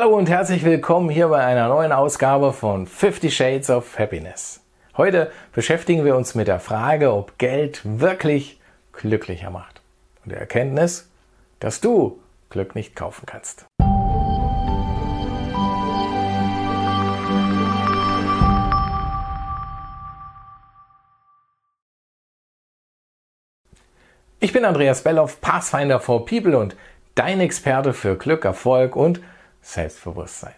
Hallo und herzlich willkommen hier bei einer neuen Ausgabe von 50 Shades of Happiness. Heute beschäftigen wir uns mit der Frage, ob Geld wirklich glücklicher macht. Und der Erkenntnis, dass du Glück nicht kaufen kannst. Ich bin Andreas Belloff, Pathfinder for People und dein Experte für Glück, Erfolg und Selbstbewusstsein.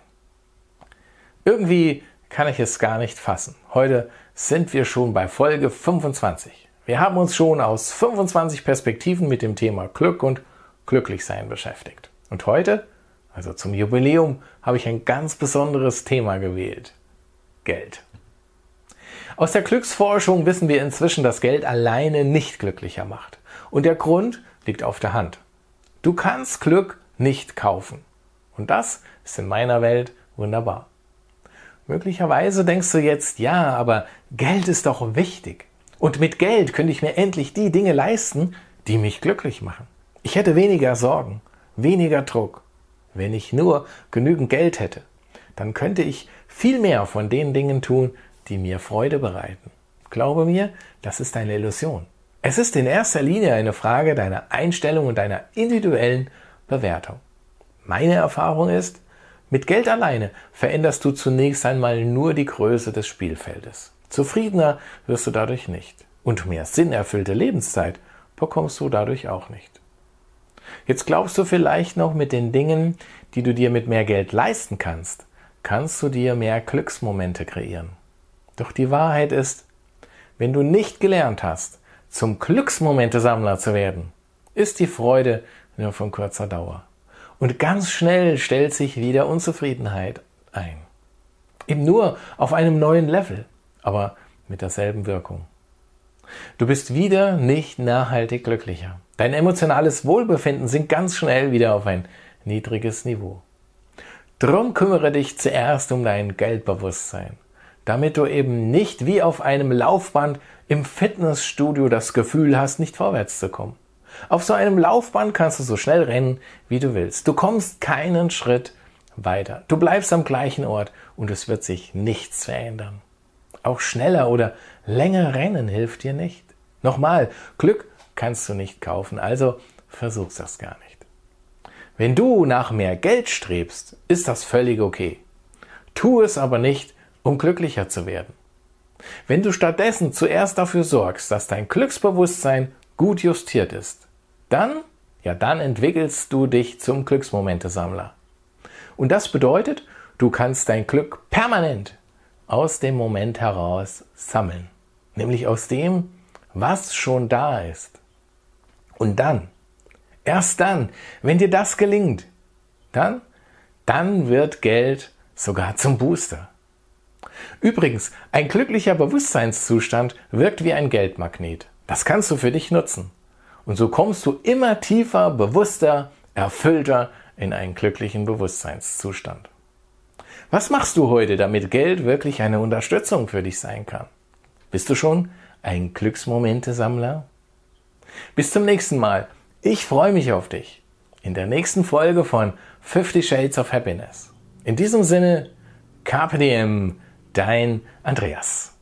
Irgendwie kann ich es gar nicht fassen. Heute sind wir schon bei Folge 25. Wir haben uns schon aus 25 Perspektiven mit dem Thema Glück und Glücklichsein beschäftigt. Und heute, also zum Jubiläum, habe ich ein ganz besonderes Thema gewählt. Geld. Aus der Glücksforschung wissen wir inzwischen, dass Geld alleine nicht glücklicher macht. Und der Grund liegt auf der Hand. Du kannst Glück nicht kaufen. Und das ist in meiner Welt wunderbar. Möglicherweise denkst du jetzt, ja, aber Geld ist doch wichtig. Und mit Geld könnte ich mir endlich die Dinge leisten, die mich glücklich machen. Ich hätte weniger Sorgen, weniger Druck. Wenn ich nur genügend Geld hätte, dann könnte ich viel mehr von den Dingen tun, die mir Freude bereiten. Glaube mir, das ist eine Illusion. Es ist in erster Linie eine Frage deiner Einstellung und deiner individuellen Bewertung. Meine Erfahrung ist, mit Geld alleine veränderst du zunächst einmal nur die Größe des Spielfeldes. Zufriedener wirst du dadurch nicht. Und mehr sinnerfüllte Lebenszeit bekommst du dadurch auch nicht. Jetzt glaubst du vielleicht noch mit den Dingen, die du dir mit mehr Geld leisten kannst, kannst du dir mehr Glücksmomente kreieren. Doch die Wahrheit ist, wenn du nicht gelernt hast, zum Glücksmomente-Sammler zu werden, ist die Freude nur von kurzer Dauer. Und ganz schnell stellt sich wieder Unzufriedenheit ein. Eben nur auf einem neuen Level, aber mit derselben Wirkung. Du bist wieder nicht nachhaltig glücklicher. Dein emotionales Wohlbefinden sinkt ganz schnell wieder auf ein niedriges Niveau. Drum kümmere dich zuerst um dein Geldbewusstsein, damit du eben nicht wie auf einem Laufband im Fitnessstudio das Gefühl hast, nicht vorwärts zu kommen. Auf so einem Laufband kannst du so schnell rennen, wie du willst. Du kommst keinen Schritt weiter. Du bleibst am gleichen Ort und es wird sich nichts verändern. Auch schneller oder länger rennen hilft dir nicht. Nochmal, Glück kannst du nicht kaufen, also versuch's das gar nicht. Wenn du nach mehr Geld strebst, ist das völlig okay. Tu es aber nicht, um glücklicher zu werden. Wenn du stattdessen zuerst dafür sorgst, dass dein Glücksbewusstsein gut justiert ist, dann, ja, dann entwickelst du dich zum Glücksmomente-Sammler. Und das bedeutet, du kannst dein Glück permanent aus dem Moment heraus sammeln. Nämlich aus dem, was schon da ist. Und dann, erst dann, wenn dir das gelingt, dann, dann wird Geld sogar zum Booster. Übrigens, ein glücklicher Bewusstseinszustand wirkt wie ein Geldmagnet. Das kannst du für dich nutzen. Und so kommst du immer tiefer, bewusster, erfüllter in einen glücklichen Bewusstseinszustand. Was machst du heute, damit Geld wirklich eine Unterstützung für dich sein kann? Bist du schon ein Glücksmomente-Sammler? Bis zum nächsten Mal. Ich freue mich auf dich in der nächsten Folge von 50 Shades of Happiness. In diesem Sinne, Diem, dein Andreas.